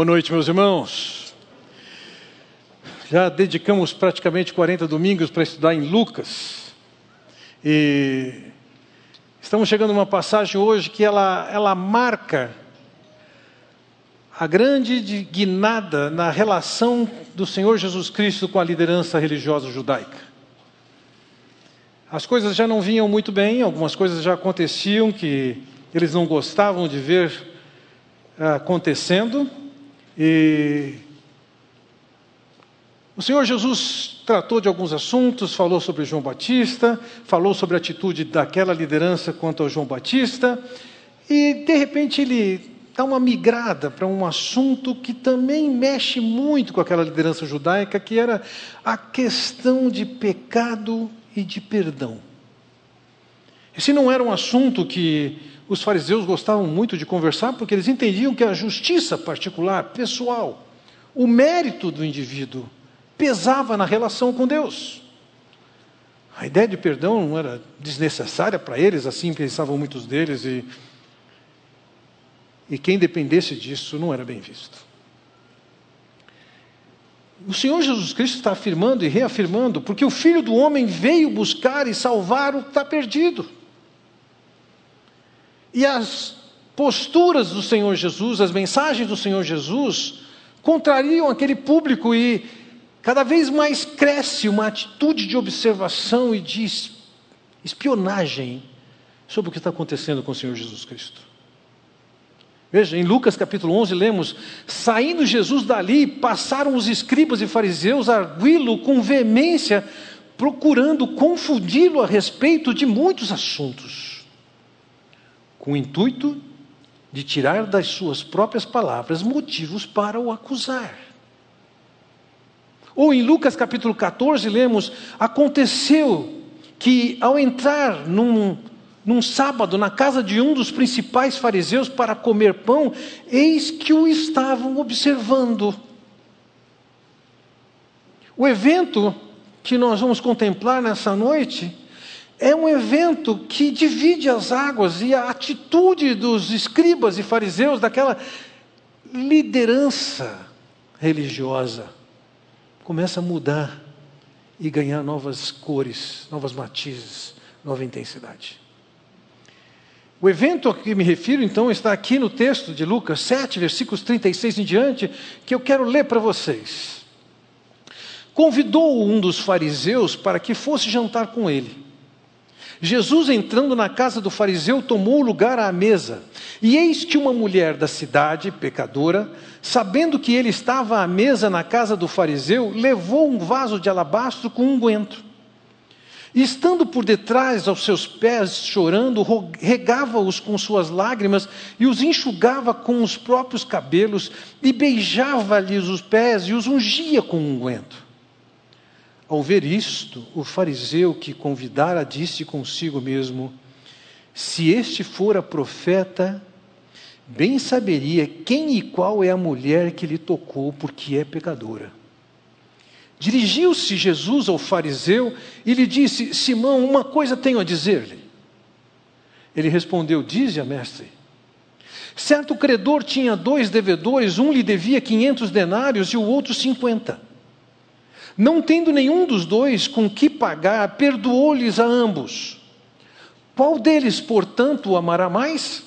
Boa noite, meus irmãos. Já dedicamos praticamente 40 domingos para estudar em Lucas. E estamos chegando a uma passagem hoje que ela, ela marca a grande guinada na relação do Senhor Jesus Cristo com a liderança religiosa judaica. As coisas já não vinham muito bem, algumas coisas já aconteciam que eles não gostavam de ver ah, acontecendo, e o Senhor Jesus tratou de alguns assuntos, falou sobre João Batista, falou sobre a atitude daquela liderança quanto ao João Batista, e de repente ele dá uma migrada para um assunto que também mexe muito com aquela liderança judaica, que era a questão de pecado e de perdão. Esse não era um assunto que os fariseus gostavam muito de conversar, porque eles entendiam que a justiça particular, pessoal, o mérito do indivíduo, pesava na relação com Deus. A ideia de perdão não era desnecessária para eles, assim pensavam muitos deles, e e quem dependesse disso não era bem visto. O Senhor Jesus Cristo está afirmando e reafirmando, porque o Filho do Homem veio buscar e salvar o que está perdido. E as posturas do Senhor Jesus, as mensagens do Senhor Jesus, contrariam aquele público e cada vez mais cresce uma atitude de observação e de espionagem sobre o que está acontecendo com o Senhor Jesus Cristo. Veja, em Lucas capítulo 11 lemos: Saindo Jesus dali, passaram os escribas e fariseus a arguí-lo com veemência, procurando confundi-lo a respeito de muitos assuntos, com o intuito de tirar das suas próprias palavras motivos para o acusar. Ou em Lucas capítulo 14 lemos: Aconteceu que ao entrar num num sábado, na casa de um dos principais fariseus para comer pão, eis que o estavam observando. O evento que nós vamos contemplar nessa noite é um evento que divide as águas e a atitude dos escribas e fariseus, daquela liderança religiosa, começa a mudar e ganhar novas cores, novas matizes, nova intensidade. O evento a que me refiro, então, está aqui no texto de Lucas 7, versículos 36 em diante, que eu quero ler para vocês. Convidou um dos fariseus para que fosse jantar com ele. Jesus, entrando na casa do fariseu, tomou lugar à mesa. E eis que uma mulher da cidade, pecadora, sabendo que ele estava à mesa na casa do fariseu, levou um vaso de alabastro com unguento. Um e estando por detrás aos seus pés, chorando, regava-os com suas lágrimas e os enxugava com os próprios cabelos e beijava-lhes os pés e os ungia com unguento. Ao ver isto, o fariseu que convidara disse consigo mesmo: Se este fora profeta, bem saberia quem e qual é a mulher que lhe tocou, porque é pecadora. Dirigiu-se Jesus ao fariseu e lhe disse: Simão, uma coisa tenho a dizer-lhe. Ele respondeu: Dize-a, mestre. Certo credor tinha dois devedores, um lhe devia quinhentos denários e o outro cinquenta. Não tendo nenhum dos dois com que pagar, perdoou-lhes a ambos. Qual deles, portanto, o amará mais?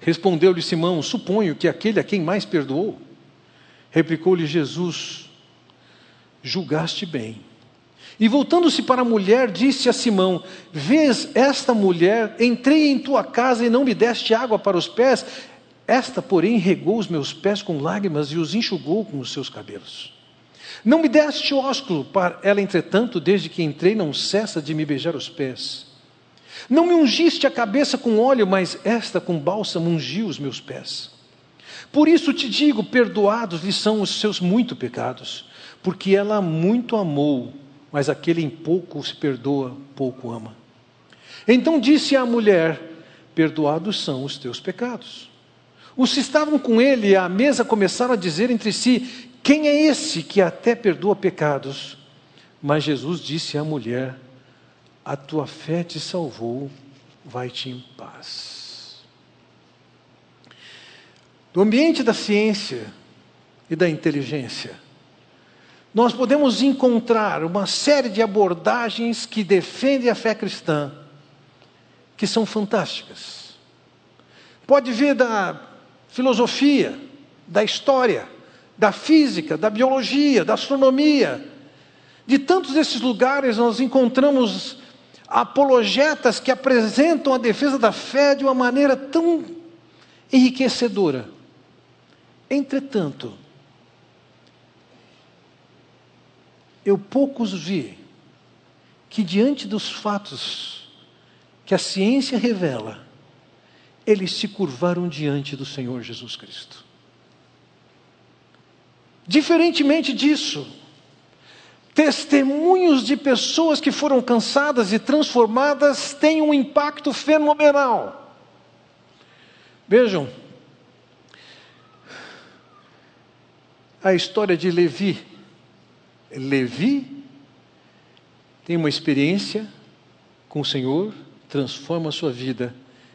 Respondeu-lhe Simão: Suponho que aquele a quem mais perdoou. Replicou-lhe Jesus: julgaste bem. E voltando-se para a mulher, disse a Simão: Vês esta mulher, entrei em tua casa e não me deste água para os pés, esta, porém, regou os meus pés com lágrimas e os enxugou com os seus cabelos. Não me deste ósculo, para ela, entretanto, desde que entrei, não cessa de me beijar os pés. Não me ungiste a cabeça com óleo, mas esta com bálsamo ungiu os meus pés. Por isso te digo: perdoados lhe são os seus muito pecados porque ela muito amou, mas aquele em pouco se perdoa, pouco ama. Então disse à mulher: Perdoados são os teus pecados. Os que estavam com ele à mesa começaram a dizer entre si: Quem é esse que até perdoa pecados? Mas Jesus disse à mulher: A tua fé te salvou, vai-te em paz. do ambiente da ciência e da inteligência, nós podemos encontrar uma série de abordagens que defendem a fé cristã, que são fantásticas. Pode vir da filosofia, da história, da física, da biologia, da astronomia. De tantos desses lugares nós encontramos apologetas que apresentam a defesa da fé de uma maneira tão enriquecedora. Entretanto, eu poucos vi que, diante dos fatos que a ciência revela, eles se curvaram diante do Senhor Jesus Cristo. Diferentemente disso, testemunhos de pessoas que foram cansadas e transformadas têm um impacto fenomenal. Vejam, a história de Levi. Levi tem uma experiência com o Senhor, transforma a sua vida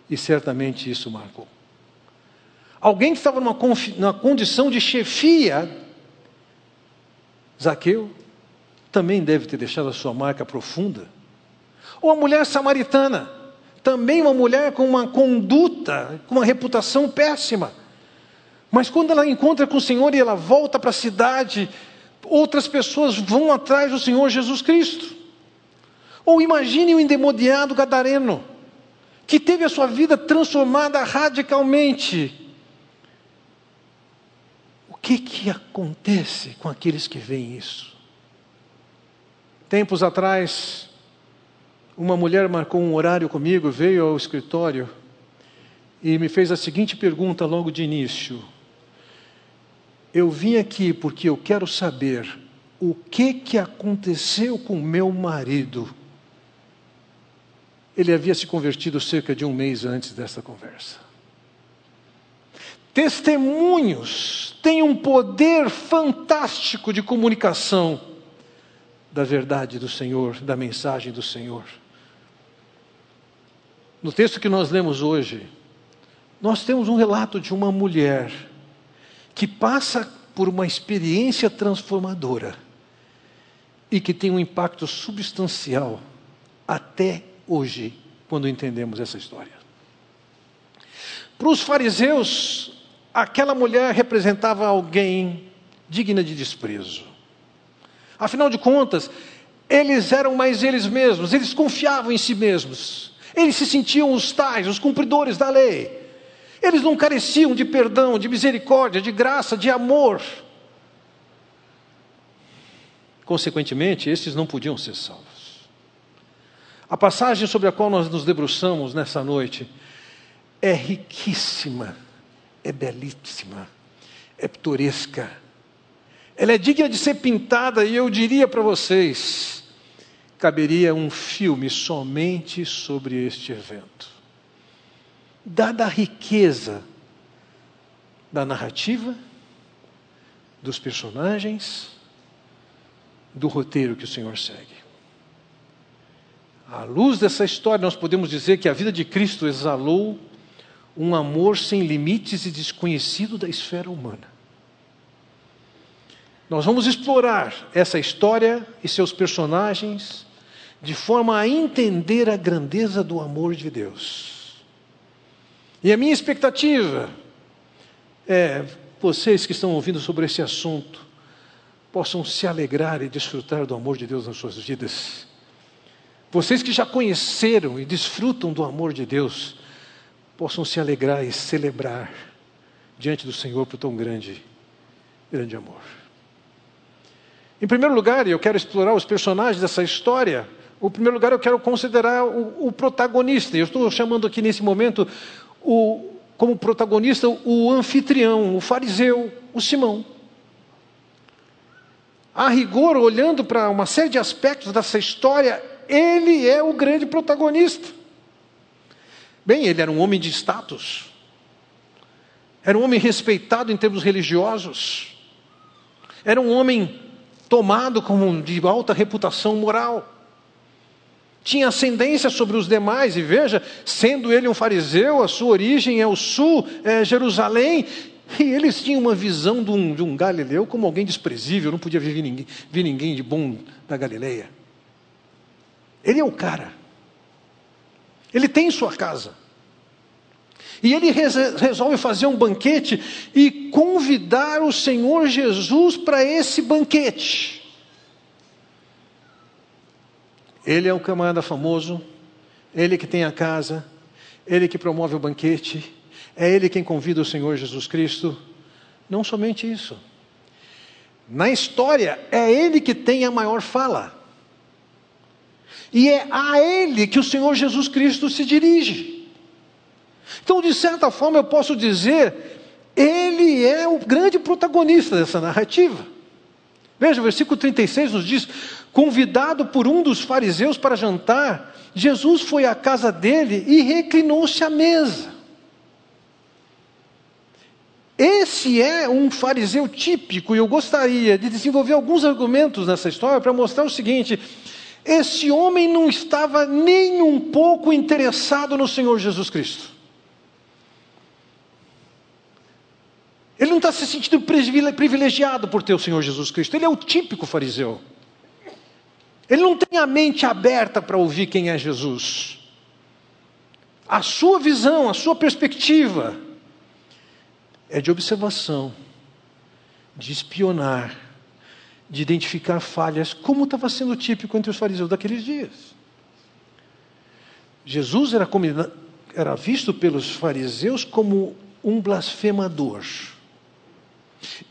e certamente isso marcou. Alguém que estava numa, numa condição de chefia, Zaqueu, também deve ter deixado a sua marca profunda. Ou a mulher samaritana, também uma mulher com uma conduta, com uma reputação péssima. Mas quando ela encontra com o Senhor e ela volta para a cidade, outras pessoas vão atrás do Senhor Jesus Cristo. Ou imagine o endemoniado gadareno que teve a sua vida transformada radicalmente. Que que acontece com aqueles que veem isso? Tempos atrás, uma mulher marcou um horário comigo, veio ao escritório e me fez a seguinte pergunta logo de início: Eu vim aqui porque eu quero saber o que que aconteceu com meu marido ele havia se convertido cerca de um mês antes dessa conversa. Testemunhos têm um poder fantástico de comunicação da verdade do Senhor, da mensagem do Senhor. No texto que nós lemos hoje, nós temos um relato de uma mulher que passa por uma experiência transformadora e que tem um impacto substancial até hoje, quando entendemos essa história. Para os fariseus, aquela mulher representava alguém digna de desprezo. Afinal de contas, eles eram mais eles mesmos, eles confiavam em si mesmos, eles se sentiam os tais, os cumpridores da lei. Eles não careciam de perdão, de misericórdia, de graça, de amor. Consequentemente, esses não podiam ser salvos. A passagem sobre a qual nós nos debruçamos nessa noite é riquíssima, é belíssima, é pitoresca. Ela é digna de ser pintada e eu diria para vocês, caberia um filme somente sobre este evento. Dada a riqueza da narrativa, dos personagens, do roteiro que o Senhor segue. À luz dessa história, nós podemos dizer que a vida de Cristo exalou um amor sem limites e desconhecido da esfera humana. Nós vamos explorar essa história e seus personagens de forma a entender a grandeza do amor de Deus. E a minha expectativa é vocês que estão ouvindo sobre esse assunto possam se alegrar e desfrutar do amor de Deus nas suas vidas vocês que já conheceram e desfrutam do amor de Deus, possam se alegrar e celebrar diante do Senhor por tão grande, grande amor. Em primeiro lugar, eu quero explorar os personagens dessa história. Em primeiro lugar, eu quero considerar o, o protagonista. Eu estou chamando aqui nesse momento o, como protagonista o anfitrião, o fariseu, o Simão. A rigor, olhando para uma série de aspectos dessa história, ele é o grande protagonista. Bem, ele era um homem de status, era um homem respeitado em termos religiosos, era um homem tomado como de alta reputação moral, tinha ascendência sobre os demais, e veja, sendo ele um fariseu, a sua origem é o sul, é Jerusalém, E eles tinham uma visão de um, de um galileu como alguém desprezível, não podia vir ninguém, vir ninguém de bom da Galileia. Ele é o cara. Ele tem sua casa. E ele resolve fazer um banquete e convidar o Senhor Jesus para esse banquete. Ele é um camarada famoso, ele que tem a casa, ele que promove o banquete, é ele quem convida o Senhor Jesus Cristo. Não somente isso. Na história, é ele que tem a maior fala. E é a ele que o Senhor Jesus Cristo se dirige. Então, de certa forma, eu posso dizer, ele é o grande protagonista dessa narrativa. Veja, o versículo 36 nos diz: convidado por um dos fariseus para jantar, Jesus foi à casa dele e reclinou-se à mesa. Esse é um fariseu típico, e eu gostaria de desenvolver alguns argumentos nessa história para mostrar o seguinte: esse homem não estava nem um pouco interessado no Senhor Jesus Cristo. Ele não está se sentindo privilegiado por ter o Senhor Jesus Cristo. Ele é o típico fariseu. Ele não tem a mente aberta para ouvir quem é Jesus. A sua visão, a sua perspectiva é de observação, de espionar, de identificar falhas, como estava sendo típico entre os fariseus daqueles dias. Jesus era, era visto pelos fariseus como um blasfemador.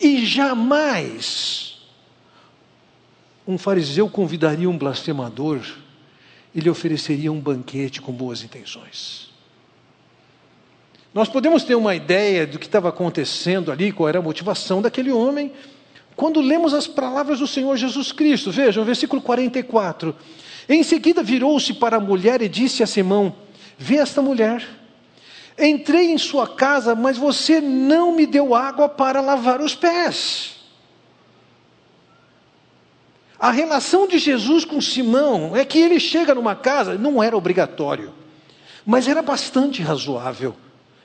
E jamais um fariseu convidaria um blasfemador e lhe ofereceria um banquete com boas intenções. Nós podemos ter uma ideia do que estava acontecendo ali, qual era a motivação daquele homem, quando lemos as palavras do Senhor Jesus Cristo. Vejam, versículo 44. Em seguida virou-se para a mulher e disse a Simão: Vê esta mulher. Entrei em sua casa, mas você não me deu água para lavar os pés. A relação de Jesus com Simão é que ele chega numa casa, não era obrigatório, mas era bastante razoável.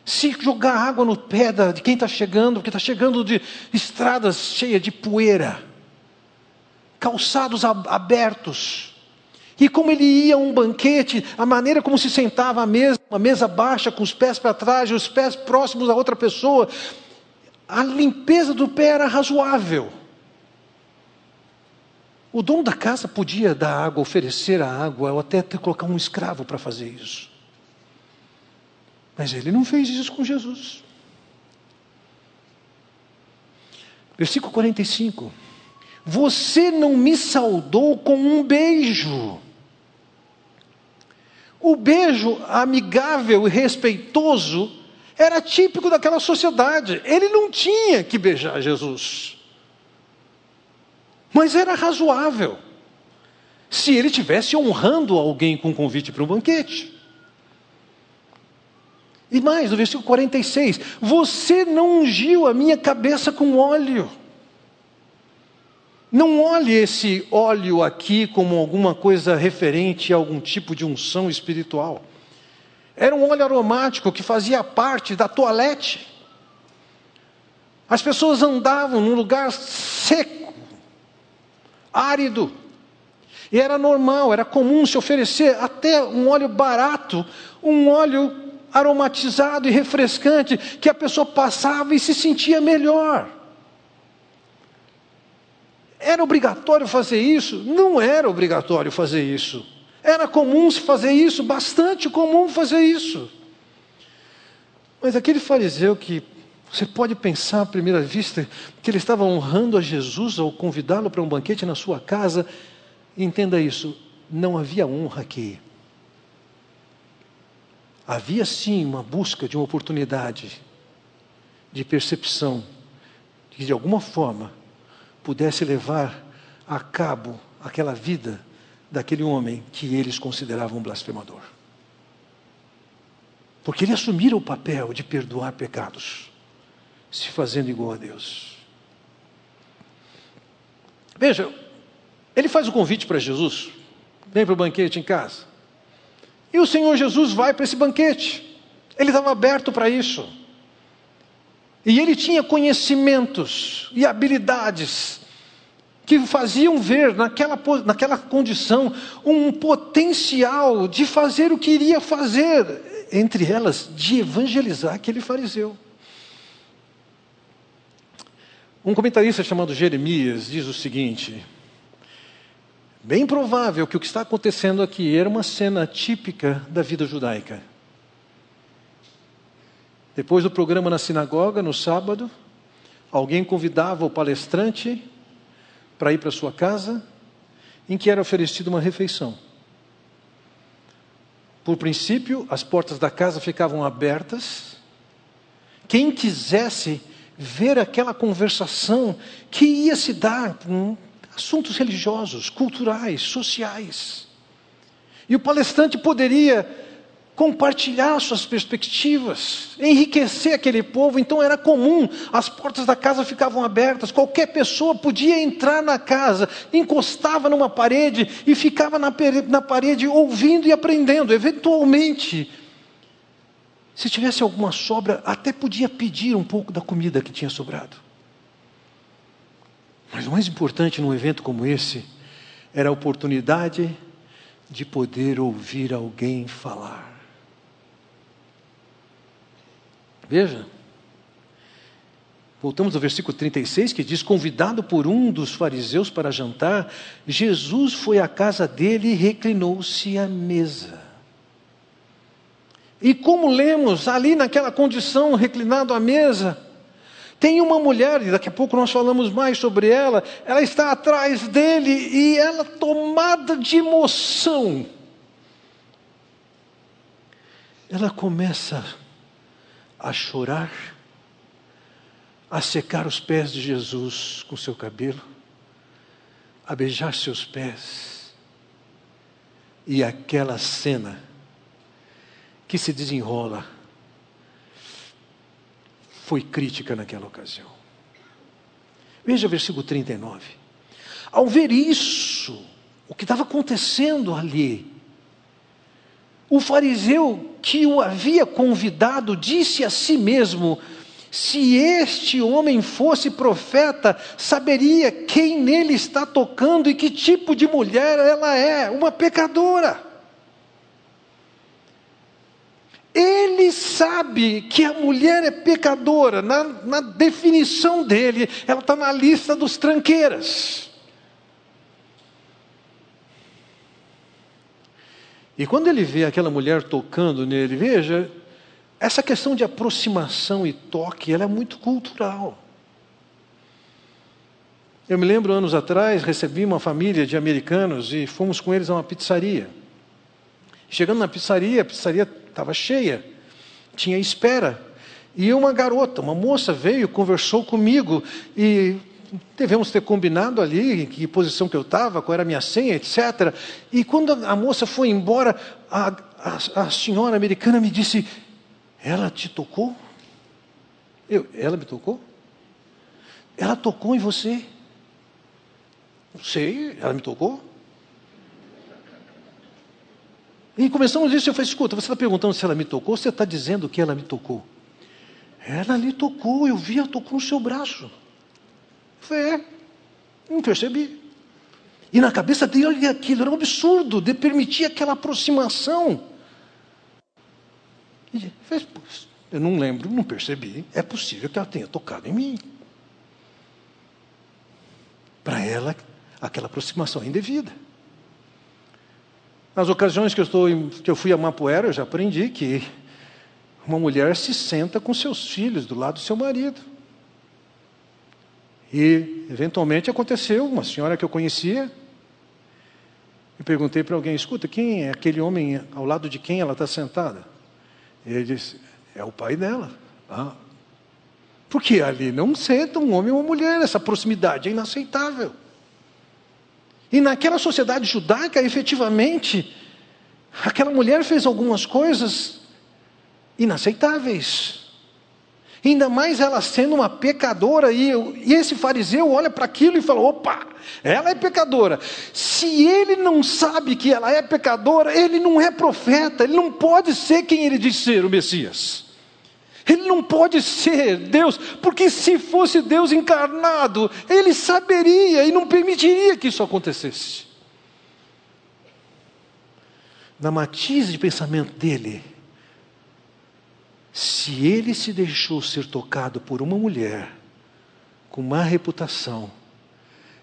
Se jogar água no pé de quem está chegando, porque está chegando de estradas cheias de poeira, calçados abertos, e como ele ia a um banquete, a maneira como se sentava à mesa, uma mesa baixa, com os pés para trás e os pés próximos a outra pessoa, a limpeza do pé era razoável. O dono da casa podia dar água, oferecer a água, ou até colocar um escravo para fazer isso. Mas ele não fez isso com Jesus. Versículo 45. Você não me saudou com um beijo. O beijo amigável e respeitoso era típico daquela sociedade. Ele não tinha que beijar Jesus. Mas era razoável. Se ele tivesse honrando alguém com um convite para um banquete. E mais, no versículo 46, você não ungiu a minha cabeça com óleo. Não olhe esse óleo aqui como alguma coisa referente a algum tipo de unção espiritual. Era um óleo aromático que fazia parte da toalete. As pessoas andavam num lugar seco, árido. E era normal, era comum se oferecer até um óleo barato, um óleo aromatizado e refrescante, que a pessoa passava e se sentia melhor. Era obrigatório fazer isso? Não era obrigatório fazer isso. Era comum fazer isso, bastante comum fazer isso. Mas aquele fariseu que você pode pensar à primeira vista que ele estava honrando a Jesus ao convidá-lo para um banquete na sua casa, entenda isso, não havia honra aqui. Havia sim uma busca de uma oportunidade de percepção de de alguma forma pudesse levar a cabo aquela vida daquele homem que eles consideravam blasfemador. Porque ele assumira o papel de perdoar pecados, se fazendo igual a Deus. Veja, ele faz o convite para Jesus, vem para o banquete em casa. E o Senhor Jesus vai para esse banquete. Ele estava aberto para isso. E ele tinha conhecimentos e habilidades que faziam ver naquela, naquela condição um potencial de fazer o que iria fazer, entre elas, de evangelizar aquele fariseu. Um comentarista chamado Jeremias diz o seguinte: bem provável que o que está acontecendo aqui era uma cena típica da vida judaica. Depois do programa na sinagoga, no sábado, alguém convidava o palestrante para ir para sua casa, em que era oferecida uma refeição. Por princípio, as portas da casa ficavam abertas. Quem quisesse ver aquela conversação que ia se dar assuntos religiosos, culturais, sociais. E o palestrante poderia compartilhar suas perspectivas, enriquecer aquele povo. Então era comum, as portas da casa ficavam abertas, qualquer pessoa podia entrar na casa, encostava numa parede e ficava na, na parede ouvindo e aprendendo. Eventualmente, se tivesse alguma sobra, até podia pedir um pouco da comida que tinha sobrado. Mas o mais importante num evento como esse era a oportunidade de poder ouvir alguém falar. Veja. Voltamos ao versículo 36 que diz: Convidado por um dos fariseus para jantar, Jesus foi à casa dele e reclinou-se à mesa. E como lemos ali naquela condição, reclinado à mesa, tem uma mulher, e daqui a pouco nós falamos mais sobre ela, ela está atrás dele e ela tomada de emoção. Ela começa a chorar, a secar os pés de Jesus com seu cabelo, a beijar seus pés. E aquela cena que se desenrola foi crítica naquela ocasião. Veja o versículo 39. Ao ver isso, o que estava acontecendo ali, o fariseu que o havia convidado disse a si mesmo: se este homem fosse profeta, saberia quem nele está tocando e que tipo de mulher ela é, uma pecadora. Ele sabe que a mulher é pecadora, na, na definição dele, ela está na lista dos tranqueiras. E quando ele vê aquela mulher tocando nele, veja, essa questão de aproximação e toque, ela é muito cultural. Eu me lembro anos atrás, recebi uma família de americanos e fomos com eles a uma pizzaria. Chegando na pizzaria, a pizzaria estava cheia, tinha espera. E uma garota, uma moça veio, conversou comigo e devemos ter combinado ali que posição que eu estava, qual era a minha senha, etc. E quando a moça foi embora, a, a, a senhora americana me disse: Ela te tocou? Eu, ela me tocou? Ela tocou em você? Não sei, ela me tocou? E começamos isso, eu falei, escuta, você está perguntando se ela me tocou, ou você está dizendo que ela me tocou? Ela lhe tocou, eu vi, ela tocou no seu braço. Fé. Não percebi. E na cabeça dele aquilo era um absurdo de permitir aquela aproximação. E fez, eu não lembro, não percebi. É possível que ela tenha tocado em mim. Para ela, aquela aproximação é indevida. Nas ocasiões que eu, estou que eu fui a Mapuera, eu já aprendi que uma mulher se senta com seus filhos do lado do seu marido. E, eventualmente, aconteceu, uma senhora que eu conhecia, e perguntei para alguém: escuta, quem é aquele homem ao lado de quem ela está sentada? E ele disse: é o pai dela. Ah. Porque ali não senta um homem ou uma mulher, essa proximidade é inaceitável. E naquela sociedade judaica, efetivamente, aquela mulher fez algumas coisas inaceitáveis. Ainda mais ela sendo uma pecadora, e, e esse fariseu olha para aquilo e fala: opa, ela é pecadora. Se ele não sabe que ela é pecadora, ele não é profeta, ele não pode ser quem ele diz ser, o Messias. Ele não pode ser Deus, porque se fosse Deus encarnado, ele saberia e não permitiria que isso acontecesse. Na matiz de pensamento dele, se ele se deixou ser tocado por uma mulher com má reputação,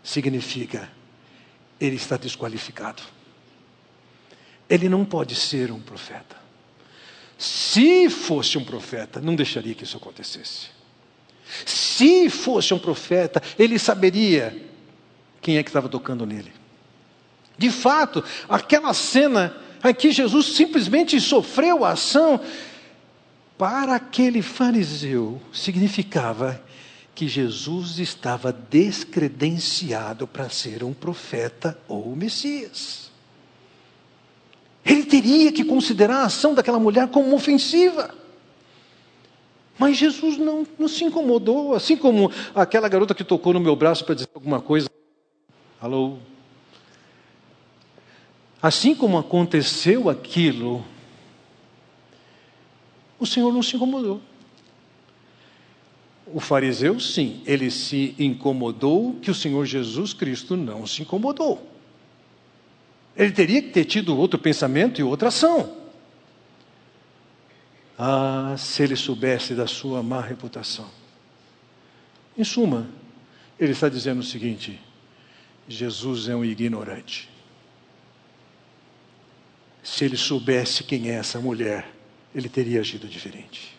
significa ele está desqualificado. Ele não pode ser um profeta. Se fosse um profeta, não deixaria que isso acontecesse. Se fosse um profeta, ele saberia quem é que estava tocando nele. De fato, aquela cena que Jesus simplesmente sofreu a ação, para aquele fariseu significava que Jesus estava descredenciado para ser um profeta ou Messias. Ele teria que considerar a ação daquela mulher como ofensiva. Mas Jesus não, não se incomodou, assim como aquela garota que tocou no meu braço para dizer alguma coisa. Alô? Assim como aconteceu aquilo, o Senhor não se incomodou. O fariseu, sim, ele se incomodou que o Senhor Jesus Cristo não se incomodou. Ele teria que ter tido outro pensamento e outra ação. Ah, se ele soubesse da sua má reputação. Em suma, ele está dizendo o seguinte: Jesus é um ignorante. Se ele soubesse quem é essa mulher, ele teria agido diferente.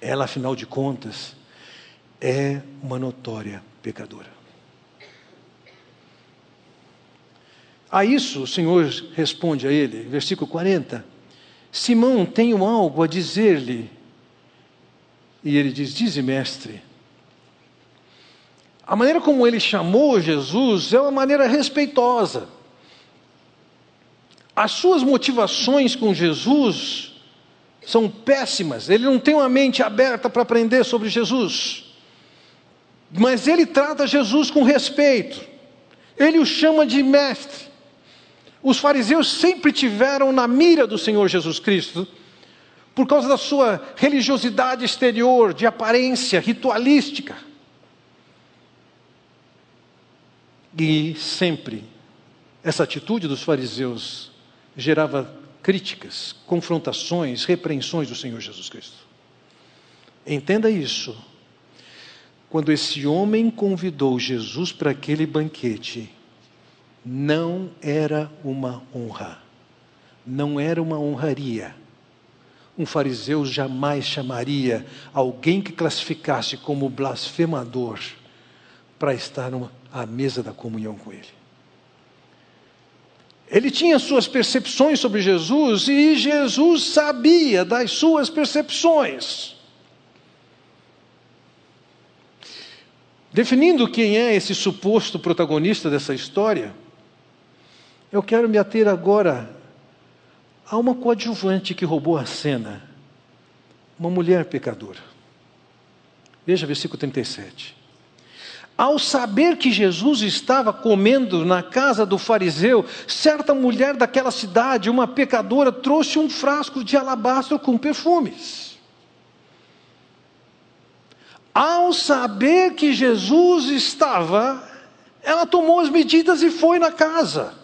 Ela, afinal de contas, é uma notória pecadora. A isso o Senhor responde a ele, versículo 40. Simão, tenho algo a dizer-lhe. E ele diz: Dize, mestre. A maneira como ele chamou Jesus é uma maneira respeitosa. As suas motivações com Jesus são péssimas. Ele não tem uma mente aberta para aprender sobre Jesus. Mas ele trata Jesus com respeito. Ele o chama de mestre. Os fariseus sempre tiveram na mira do Senhor Jesus Cristo, por causa da sua religiosidade exterior, de aparência ritualística. E sempre essa atitude dos fariseus gerava críticas, confrontações, repreensões do Senhor Jesus Cristo. Entenda isso. Quando esse homem convidou Jesus para aquele banquete, não era uma honra, não era uma honraria. Um fariseu jamais chamaria alguém que classificasse como blasfemador para estar à mesa da comunhão com ele. Ele tinha suas percepções sobre Jesus e Jesus sabia das suas percepções. Definindo quem é esse suposto protagonista dessa história, eu quero me ater agora a uma coadjuvante que roubou a cena, uma mulher pecadora. Veja versículo 37. Ao saber que Jesus estava comendo na casa do fariseu, certa mulher daquela cidade, uma pecadora, trouxe um frasco de alabastro com perfumes. Ao saber que Jesus estava, ela tomou as medidas e foi na casa.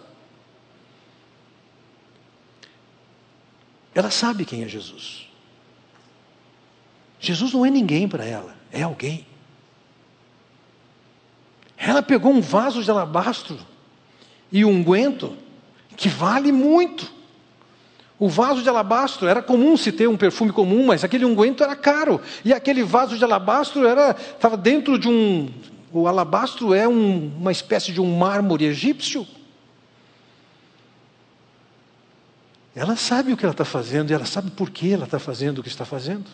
Ela sabe quem é Jesus. Jesus não é ninguém para ela, é alguém. Ela pegou um vaso de alabastro e um unguento que vale muito. O vaso de alabastro era comum se ter um perfume comum, mas aquele unguento era caro. E aquele vaso de alabastro era estava dentro de um o alabastro é um, uma espécie de um mármore egípcio. Ela sabe o que ela está fazendo e ela sabe por que ela está fazendo o que está fazendo.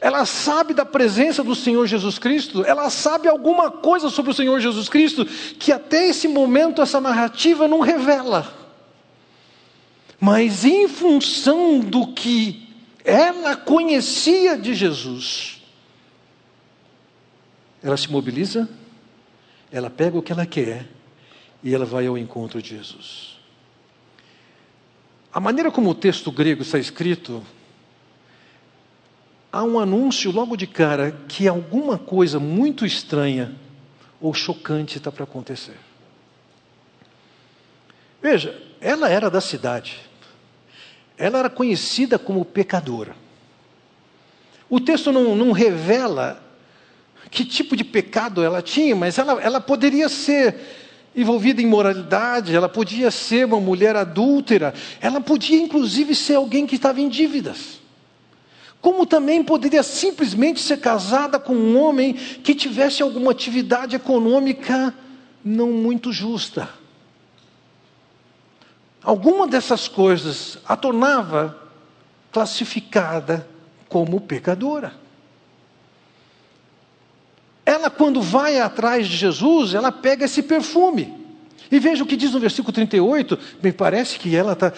Ela sabe da presença do Senhor Jesus Cristo, ela sabe alguma coisa sobre o Senhor Jesus Cristo que até esse momento essa narrativa não revela. Mas em função do que ela conhecia de Jesus, ela se mobiliza, ela pega o que ela quer e ela vai ao encontro de Jesus. A maneira como o texto grego está escrito há um anúncio logo de cara que alguma coisa muito estranha ou chocante está para acontecer. Veja, ela era da cidade, ela era conhecida como pecadora. O texto não, não revela que tipo de pecado ela tinha, mas ela, ela poderia ser envolvida em moralidade, ela podia ser uma mulher adúltera, ela podia inclusive ser alguém que estava em dívidas como também poderia simplesmente ser casada com um homem que tivesse alguma atividade econômica não muito justa. Alguma dessas coisas a tornava classificada como pecadora. Ela, quando vai atrás de Jesus, ela pega esse perfume. E veja o que diz no versículo 38, me parece que ela está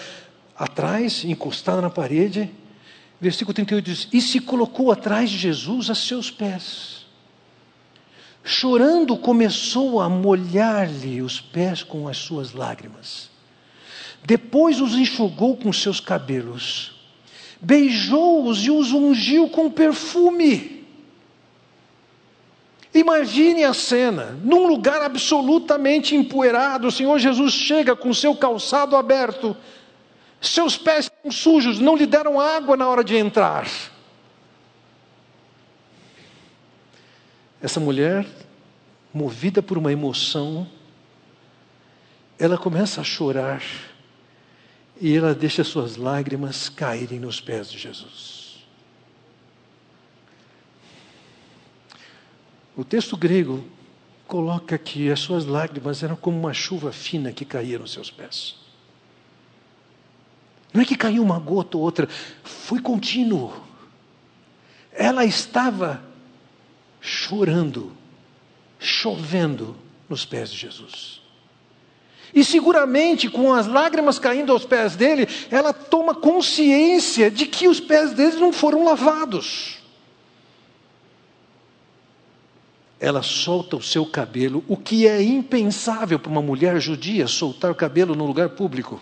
atrás, encostada na parede, Versículo 38 diz: E se colocou atrás de Jesus a seus pés. Chorando, começou a molhar-lhe os pés com as suas lágrimas. Depois os enxugou com seus cabelos, beijou-os e os ungiu com perfume. Imagine a cena, num lugar absolutamente empoeirado, o Senhor Jesus chega com seu calçado aberto, seus pés estão sujos, não lhe deram água na hora de entrar. Essa mulher, movida por uma emoção, ela começa a chorar e ela deixa suas lágrimas caírem nos pés de Jesus. O texto grego coloca que as suas lágrimas eram como uma chuva fina que caía nos seus pés. Não é que caiu uma gota ou outra, foi contínuo. Ela estava chorando, chovendo nos pés de Jesus. E seguramente, com as lágrimas caindo aos pés dele, ela toma consciência de que os pés dele não foram lavados. Ela solta o seu cabelo, o que é impensável para uma mulher judia soltar o cabelo no lugar público.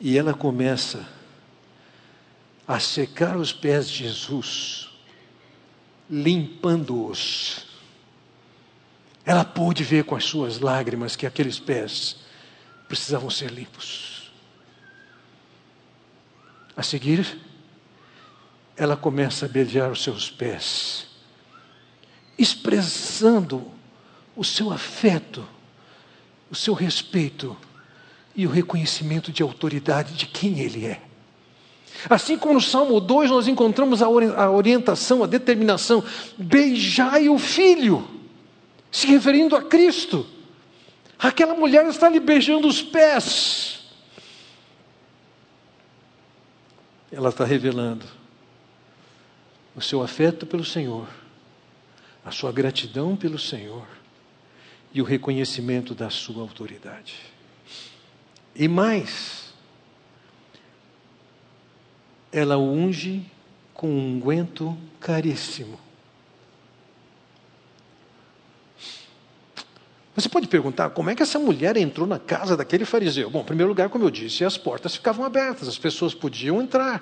E ela começa a secar os pés de Jesus, limpando-os. Ela pôde ver com as suas lágrimas que aqueles pés precisavam ser limpos. A seguir, ela começa a beijar os seus pés, expressando o seu afeto, o seu respeito e o reconhecimento de autoridade de quem ele é. Assim como no Salmo 2 nós encontramos a orientação, a determinação, beijai o filho, se referindo a Cristo. Aquela mulher está lhe beijando os pés. Ela está revelando o seu afeto pelo Senhor, a sua gratidão pelo Senhor e o reconhecimento da sua autoridade. E mais, ela unge com um unguento caríssimo. Você pode perguntar como é que essa mulher entrou na casa daquele fariseu? Bom, em primeiro lugar, como eu disse, as portas ficavam abertas, as pessoas podiam entrar.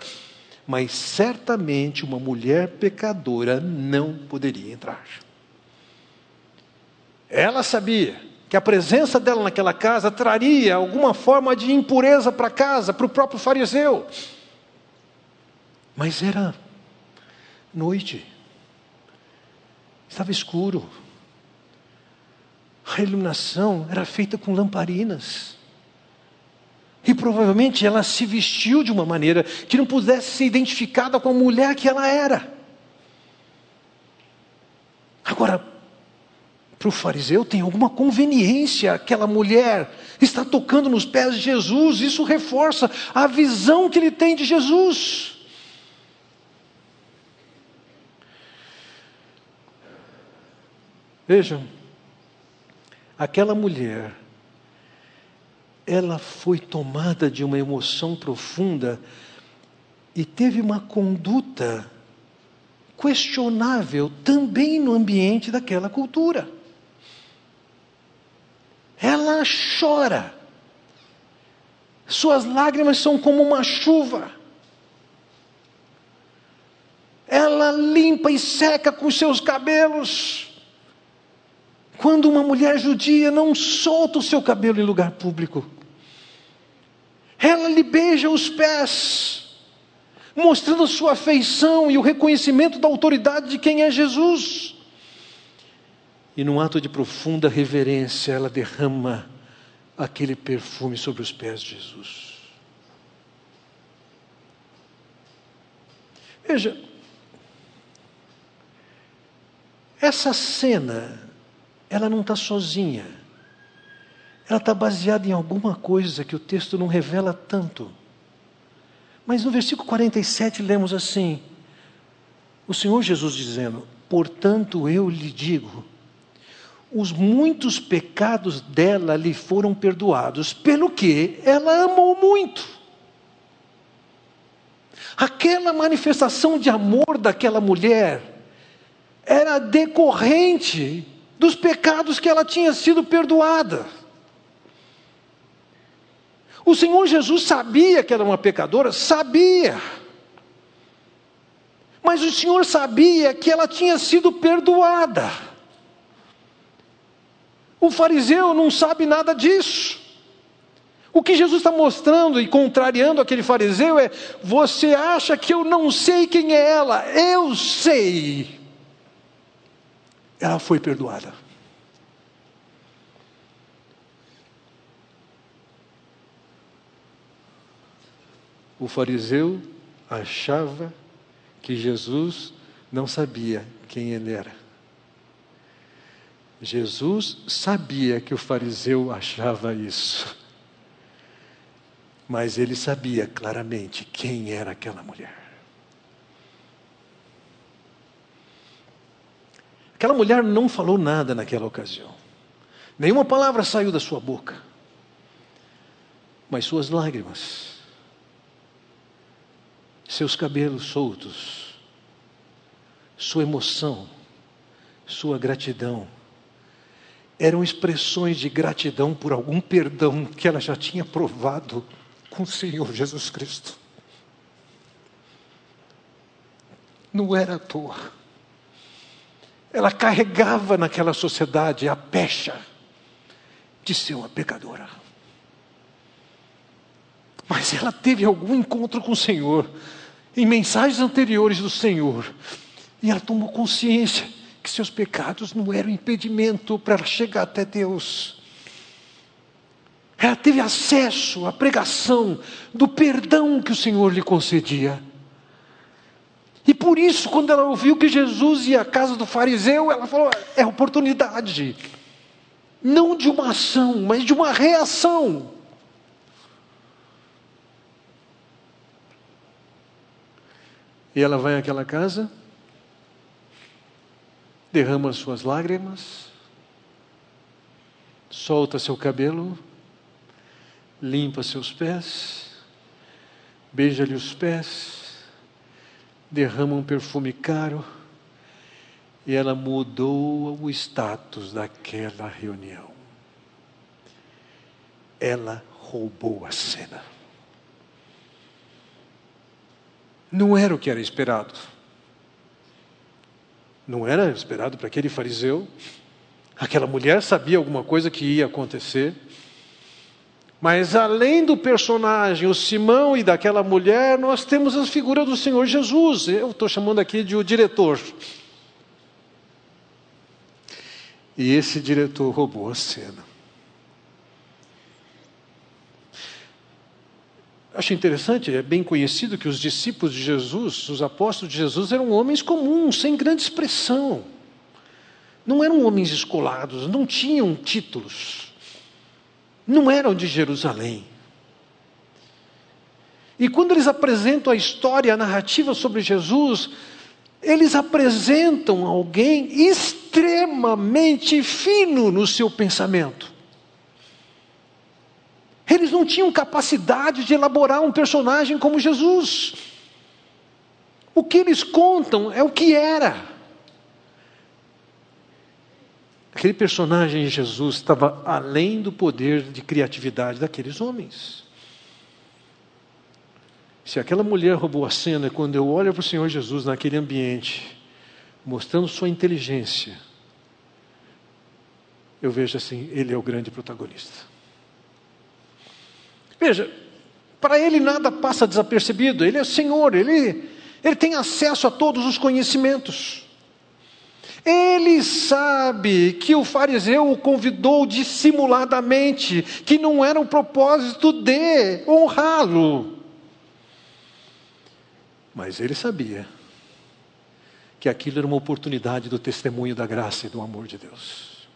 Mas certamente uma mulher pecadora não poderia entrar. Ela sabia que a presença dela naquela casa traria alguma forma de impureza para casa, para o próprio fariseu. Mas era noite, estava escuro, a iluminação era feita com lamparinas. E provavelmente ela se vestiu de uma maneira que não pudesse ser identificada com a mulher que ela era. Agora, para o fariseu tem alguma conveniência aquela mulher está tocando nos pés de Jesus, isso reforça a visão que ele tem de Jesus. Vejam, aquela mulher, ela foi tomada de uma emoção profunda e teve uma conduta questionável também no ambiente daquela cultura ela chora. Suas lágrimas são como uma chuva. ela limpa e seca com seus cabelos. Quando uma mulher judia não solta o seu cabelo em lugar público, ela lhe beija os pés, mostrando a sua afeição e o reconhecimento da autoridade de quem é Jesus. E num ato de profunda reverência, ela derrama aquele perfume sobre os pés de Jesus. Veja, essa cena ela não está sozinha. Ela está baseada em alguma coisa que o texto não revela tanto. Mas no versículo 47 lemos assim: o Senhor Jesus dizendo: Portanto eu lhe digo, os muitos pecados dela lhe foram perdoados, pelo que ela amou muito. Aquela manifestação de amor daquela mulher era decorrente dos pecados que ela tinha sido perdoada. O Senhor Jesus sabia que era uma pecadora, sabia. Mas o Senhor sabia que ela tinha sido perdoada. O fariseu não sabe nada disso. O que Jesus está mostrando e contrariando aquele fariseu é: você acha que eu não sei quem é ela? Eu sei ela foi perdoada. O fariseu achava que Jesus não sabia quem ele era. Jesus sabia que o fariseu achava isso. Mas ele sabia claramente quem era aquela mulher. Aquela mulher não falou nada naquela ocasião. Nenhuma palavra saiu da sua boca. Mas suas lágrimas, seus cabelos soltos, sua emoção, sua gratidão, eram expressões de gratidão por algum perdão que ela já tinha provado com o Senhor Jesus Cristo. Não era à toa. Ela carregava naquela sociedade a pecha de ser uma pecadora. Mas ela teve algum encontro com o Senhor, em mensagens anteriores do Senhor, e ela tomou consciência que seus pecados não eram impedimento para ela chegar até Deus. Ela teve acesso à pregação do perdão que o Senhor lhe concedia. E por isso, quando ela ouviu que Jesus ia à casa do fariseu, ela falou: é oportunidade. Não de uma ação, mas de uma reação. E ela vai àquela casa, derrama suas lágrimas, solta seu cabelo, limpa seus pés, beija-lhe os pés, derrama um perfume caro e ela mudou o status daquela reunião. Ela roubou a cena. Não era o que era esperado. Não era esperado para aquele fariseu. Aquela mulher sabia alguma coisa que ia acontecer. Mas além do personagem, o Simão e daquela mulher, nós temos a figura do Senhor Jesus. Eu estou chamando aqui de o diretor. E esse diretor roubou a cena. Acho interessante, é bem conhecido que os discípulos de Jesus, os apóstolos de Jesus, eram homens comuns, sem grande expressão. Não eram homens escolados, não tinham títulos não eram de Jerusalém. E quando eles apresentam a história, a narrativa sobre Jesus, eles apresentam alguém extremamente fino no seu pensamento. Eles não tinham capacidade de elaborar um personagem como Jesus. O que eles contam é o que era. Aquele personagem Jesus estava além do poder de criatividade daqueles homens. Se aquela mulher roubou a cena, quando eu olho para o Senhor Jesus naquele ambiente, mostrando sua inteligência, eu vejo assim: ele é o grande protagonista. Veja, para ele nada passa desapercebido, ele é Senhor, ele, ele tem acesso a todos os conhecimentos. Ele sabe que o fariseu o convidou dissimuladamente, que não era o propósito de honrá-lo. Mas ele sabia que aquilo era uma oportunidade do testemunho da graça e do amor de Deus.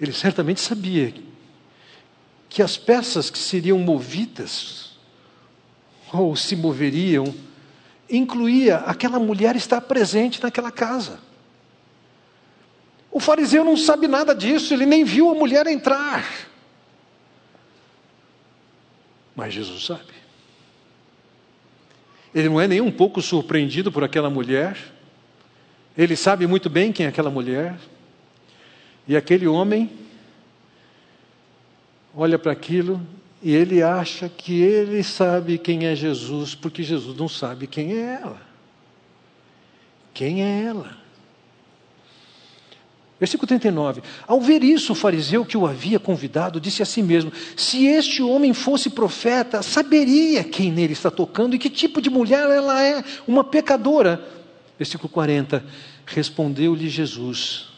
Ele certamente sabia que as peças que seriam movidas ou se moveriam incluía aquela mulher estar presente naquela casa. O fariseu não sabe nada disso, ele nem viu a mulher entrar. Mas Jesus sabe. Ele não é nem um pouco surpreendido por aquela mulher. Ele sabe muito bem quem é aquela mulher. E aquele homem olha para aquilo e ele acha que ele sabe quem é Jesus, porque Jesus não sabe quem é ela. Quem é ela? Versículo 39. Ao ver isso, o fariseu que o havia convidado disse a si mesmo: Se este homem fosse profeta, saberia quem nele está tocando e que tipo de mulher ela é, uma pecadora. Versículo 40. Respondeu-lhe Jesus: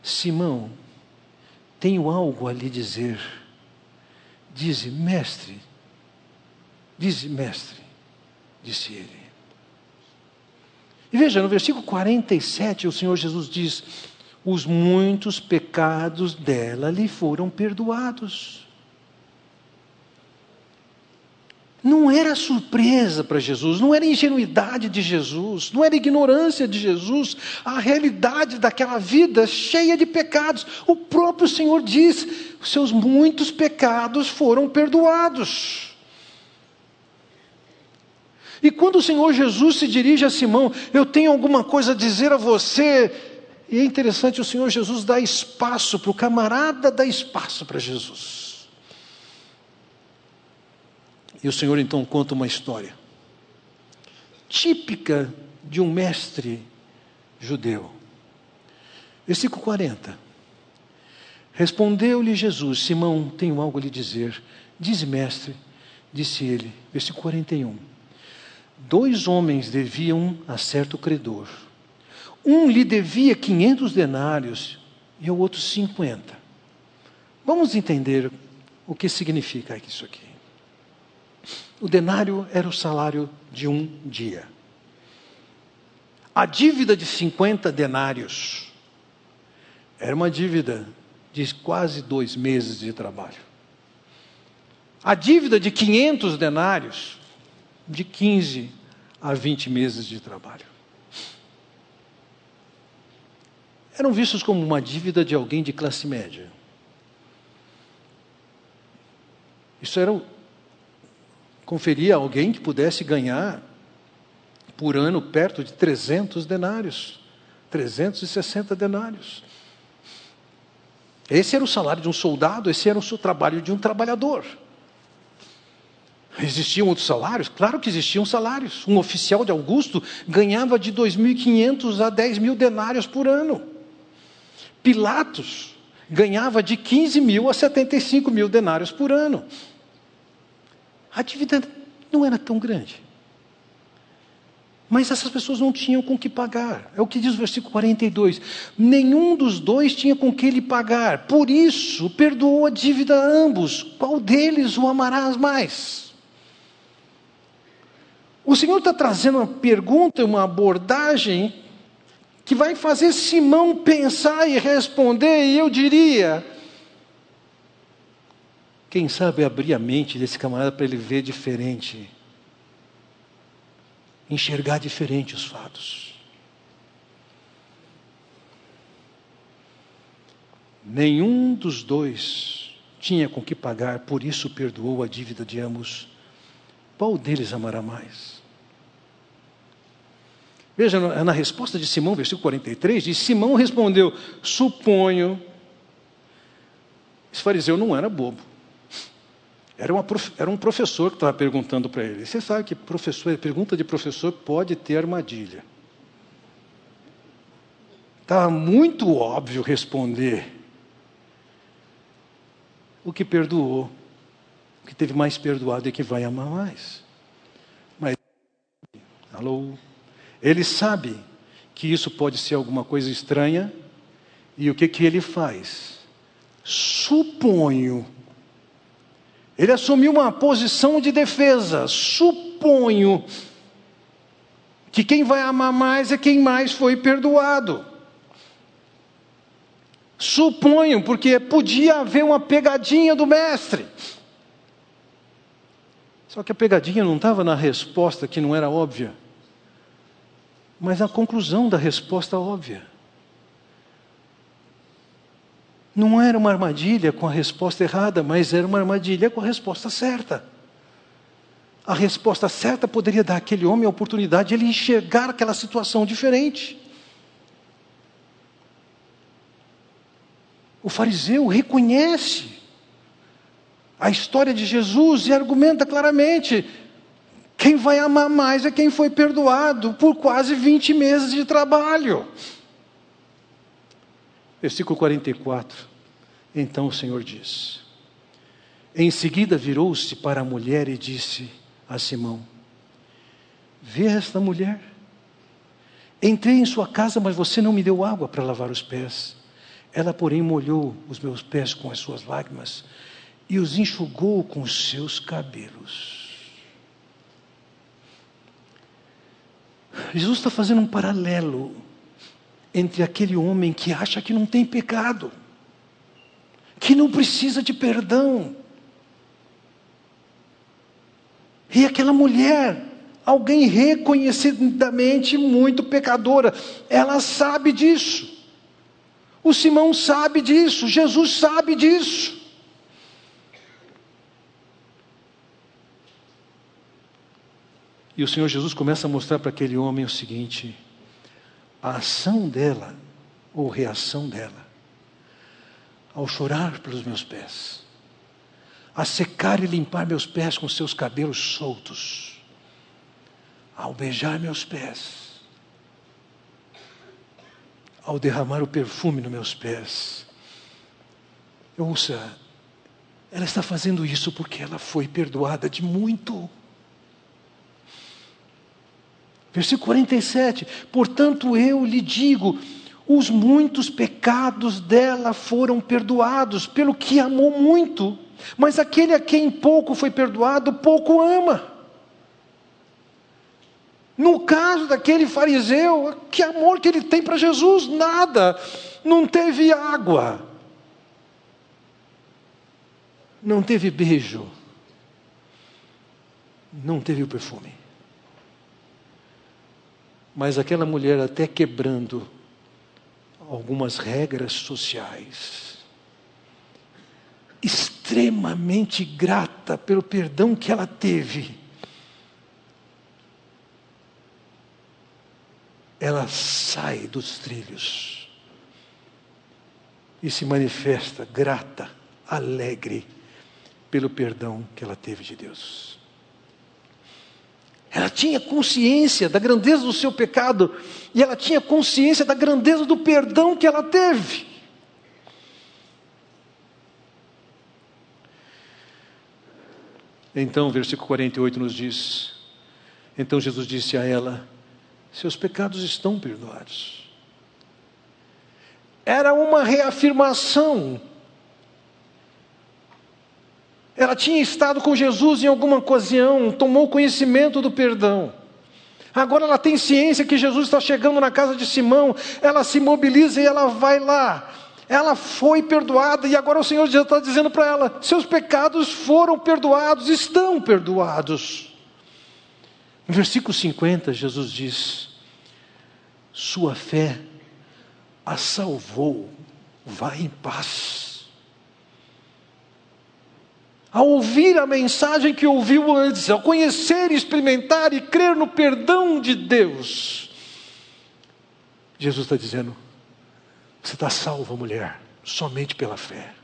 Simão, tenho algo a lhe dizer. Dize, mestre. Dize, mestre, disse ele. E veja, no versículo 47, o Senhor Jesus diz: os muitos pecados dela lhe foram perdoados. Não era surpresa para Jesus, não era ingenuidade de Jesus, não era ignorância de Jesus, a realidade daquela vida cheia de pecados. O próprio Senhor diz: seus muitos pecados foram perdoados. E quando o Senhor Jesus se dirige a Simão, eu tenho alguma coisa a dizer a você, e é interessante, o Senhor Jesus dá espaço para o camarada, dá espaço para Jesus. E o Senhor então conta uma história típica de um mestre judeu. Versículo 40. Respondeu-lhe Jesus: Simão, tenho algo a lhe dizer. Diz, mestre, disse ele. Versículo 41. Dois homens deviam a certo credor. Um lhe devia 500 denários e o outro 50. Vamos entender o que significa isso aqui. O denário era o salário de um dia. A dívida de 50 denários era uma dívida de quase dois meses de trabalho. A dívida de 500 denários, de 15 a 20 meses de trabalho. eram vistos como uma dívida de alguém de classe média. Isso era conferia a alguém que pudesse ganhar por ano perto de 300 denários, 360 denários. Esse era o salário de um soldado, esse era o trabalho de um trabalhador. Existiam outros salários? Claro que existiam salários. Um oficial de Augusto ganhava de 2.500 a 10 mil denários por ano. Pilatos ganhava de 15 mil a 75 mil denários por ano. A dívida não era tão grande. Mas essas pessoas não tinham com que pagar. É o que diz o versículo 42. Nenhum dos dois tinha com que lhe pagar. Por isso, perdoou a dívida a ambos. Qual deles o amarás mais? O Senhor está trazendo uma pergunta, uma abordagem que vai fazer Simão pensar e responder, e eu diria: quem sabe abrir a mente desse camarada para ele ver diferente, enxergar diferente os fatos. Nenhum dos dois tinha com que pagar, por isso perdoou a dívida de ambos. Qual deles amará mais? Veja, na resposta de Simão, versículo 43, diz: Simão respondeu: Suponho. Esse fariseu não era bobo. Era, uma, era um professor que estava perguntando para ele. Você sabe que professor, pergunta de professor pode ter armadilha. Estava muito óbvio responder. O que perdoou, o que teve mais perdoado é que vai amar mais. Mas, alô? Ele sabe que isso pode ser alguma coisa estranha, e o que, que ele faz? Suponho ele assumiu uma posição de defesa. Suponho que quem vai amar mais é quem mais foi perdoado. Suponho, porque podia haver uma pegadinha do mestre. Só que a pegadinha não estava na resposta que não era óbvia, mas na conclusão da resposta óbvia. Não era uma armadilha com a resposta errada, mas era uma armadilha com a resposta certa. A resposta certa poderia dar àquele homem a oportunidade de ele enxergar aquela situação diferente. O fariseu reconhece a história de Jesus e argumenta claramente: quem vai amar mais é quem foi perdoado por quase 20 meses de trabalho. Versículo 44. Então o Senhor diz. Em seguida virou-se para a mulher e disse a Simão: Vê esta mulher? Entrei em sua casa, mas você não me deu água para lavar os pés. Ela, porém, molhou os meus pés com as suas lágrimas e os enxugou com os seus cabelos. Jesus está fazendo um paralelo entre aquele homem que acha que não tem pecado, que não precisa de perdão, e aquela mulher, alguém reconhecidamente muito pecadora, ela sabe disso. O Simão sabe disso, Jesus sabe disso. E o Senhor Jesus começa a mostrar para aquele homem o seguinte: a ação dela, ou reação dela, ao chorar pelos meus pés, a secar e limpar meus pés com seus cabelos soltos, ao beijar meus pés, ao derramar o perfume nos meus pés. Ouça, ela está fazendo isso porque ela foi perdoada de muito. Versículo 47: Portanto, eu lhe digo: os muitos pecados dela foram perdoados, pelo que amou muito. Mas aquele a quem pouco foi perdoado, pouco ama. No caso daquele fariseu, que amor que ele tem para Jesus? Nada. Não teve água. Não teve beijo. Não teve o perfume. Mas aquela mulher, até quebrando algumas regras sociais, extremamente grata pelo perdão que ela teve. Ela sai dos trilhos e se manifesta grata, alegre pelo perdão que ela teve de Deus. Ela tinha consciência da grandeza do seu pecado e ela tinha consciência da grandeza do perdão que ela teve. Então, versículo 48 nos diz: Então Jesus disse a ela: Seus pecados estão perdoados. Era uma reafirmação ela tinha estado com Jesus em alguma ocasião, tomou conhecimento do perdão. Agora ela tem ciência que Jesus está chegando na casa de Simão, ela se mobiliza e ela vai lá. Ela foi perdoada e agora o Senhor já está dizendo para ela: seus pecados foram perdoados, estão perdoados. No versículo 50, Jesus diz: Sua fé a salvou, vá em paz ao ouvir a mensagem que ouviu antes, ao conhecer, experimentar e crer no perdão de Deus, Jesus está dizendo: você está salva, mulher, somente pela fé.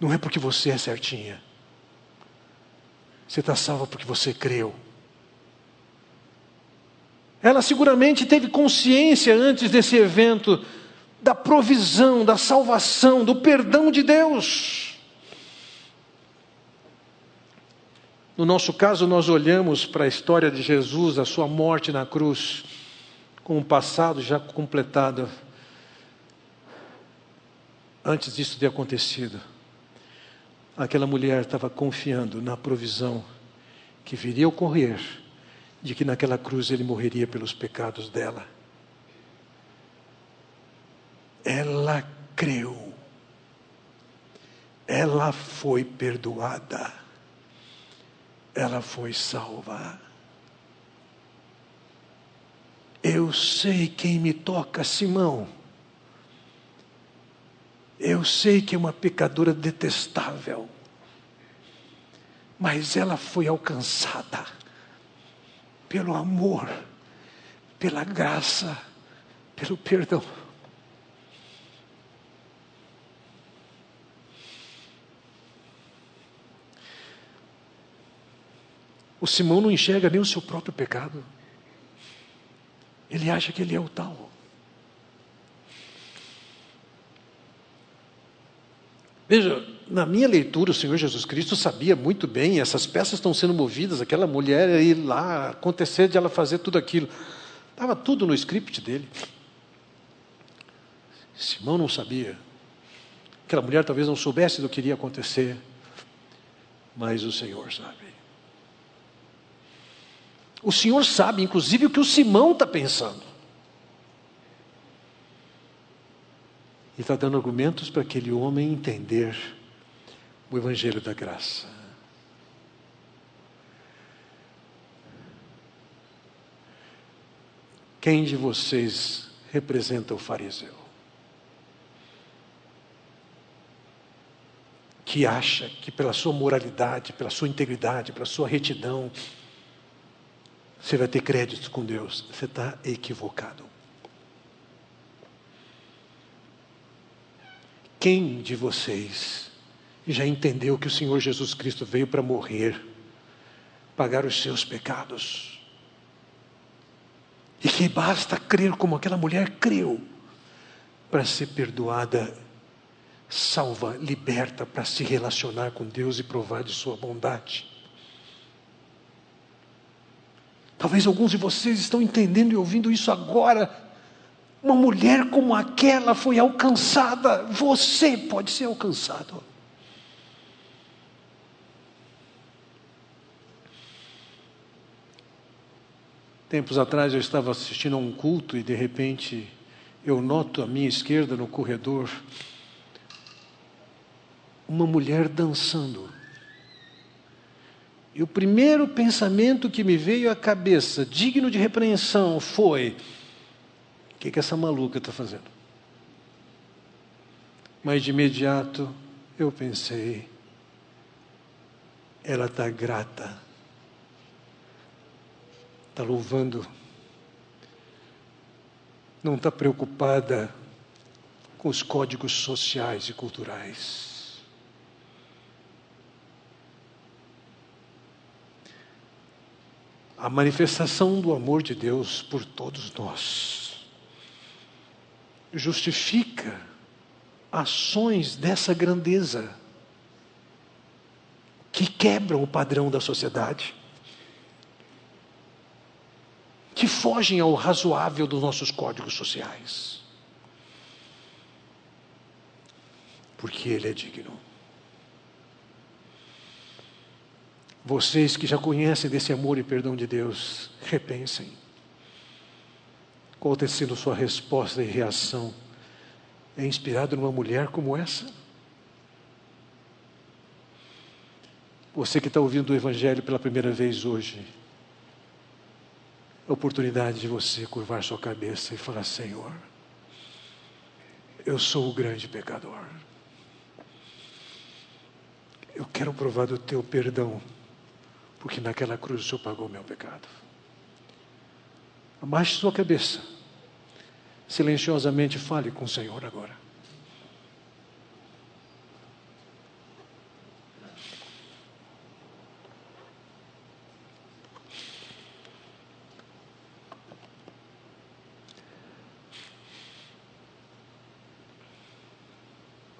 Não é porque você é certinha. Você está salva porque você creu. Ela seguramente teve consciência antes desse evento da provisão, da salvação, do perdão de Deus. No nosso caso, nós olhamos para a história de Jesus, a sua morte na cruz, com um passado já completado, antes disso ter acontecido. Aquela mulher estava confiando na provisão que viria a ocorrer, de que naquela cruz ele morreria pelos pecados dela. Ela creu, ela foi perdoada ela foi salva. Eu sei quem me toca, Simão. Eu sei que é uma pecadora detestável, mas ela foi alcançada pelo amor, pela graça, pelo perdão. O Simão não enxerga nem o seu próprio pecado. Ele acha que ele é o tal. Veja, na minha leitura, o Senhor Jesus Cristo sabia muito bem, essas peças estão sendo movidas, aquela mulher ir lá, acontecer de ela fazer tudo aquilo. Estava tudo no script dele. Simão não sabia. Aquela mulher talvez não soubesse do que iria acontecer, mas o Senhor sabe. O Senhor sabe, inclusive, o que o Simão está pensando. E está dando argumentos para aquele homem entender o Evangelho da Graça. Quem de vocês representa o fariseu? Que acha que pela sua moralidade, pela sua integridade, pela sua retidão, você vai ter créditos com Deus. Você está equivocado. Quem de vocês já entendeu que o Senhor Jesus Cristo veio para morrer, pagar os seus pecados? E que basta crer como aquela mulher creu para ser perdoada, salva, liberta, para se relacionar com Deus e provar de Sua bondade. Talvez alguns de vocês estão entendendo e ouvindo isso agora. Uma mulher como aquela foi alcançada, você pode ser alcançado. Tempos atrás eu estava assistindo a um culto e de repente eu noto à minha esquerda no corredor uma mulher dançando. E o primeiro pensamento que me veio à cabeça, digno de repreensão, foi: o que, que essa maluca está fazendo? Mas de imediato eu pensei: ela está grata, está louvando, não está preocupada com os códigos sociais e culturais. A manifestação do amor de Deus por todos nós justifica ações dessa grandeza que quebram o padrão da sociedade, que fogem ao razoável dos nossos códigos sociais. Porque Ele é digno. Vocês que já conhecem desse amor e perdão de Deus, repensem. Qual tem sido sua resposta e reação? É inspirado numa mulher como essa? Você que está ouvindo o Evangelho pela primeira vez hoje, a oportunidade de você curvar sua cabeça e falar: Senhor, eu sou o grande pecador. Eu quero provar do teu perdão porque naquela cruz o Senhor pagou o meu pecado. Abaixe sua cabeça. Silenciosamente fale com o Senhor agora.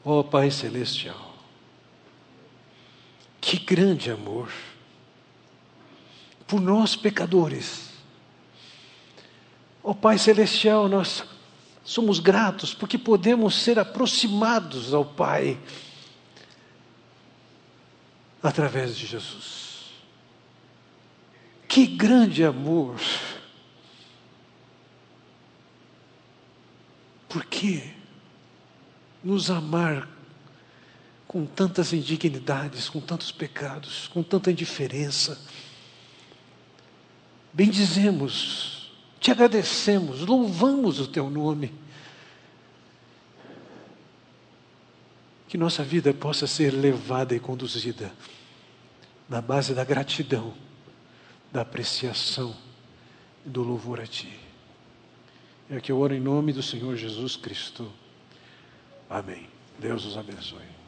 Ó oh, Pai Celestial, que grande amor! Por nós pecadores. Ó oh, Pai Celestial, nós somos gratos porque podemos ser aproximados ao Pai através de Jesus. Que grande amor! Por que nos amar com tantas indignidades, com tantos pecados, com tanta indiferença? Bendizemos, te agradecemos, louvamos o teu nome. Que nossa vida possa ser levada e conduzida na base da gratidão da apreciação e do louvor a Ti. É que eu oro em nome do Senhor Jesus Cristo. Amém. Deus os abençoe.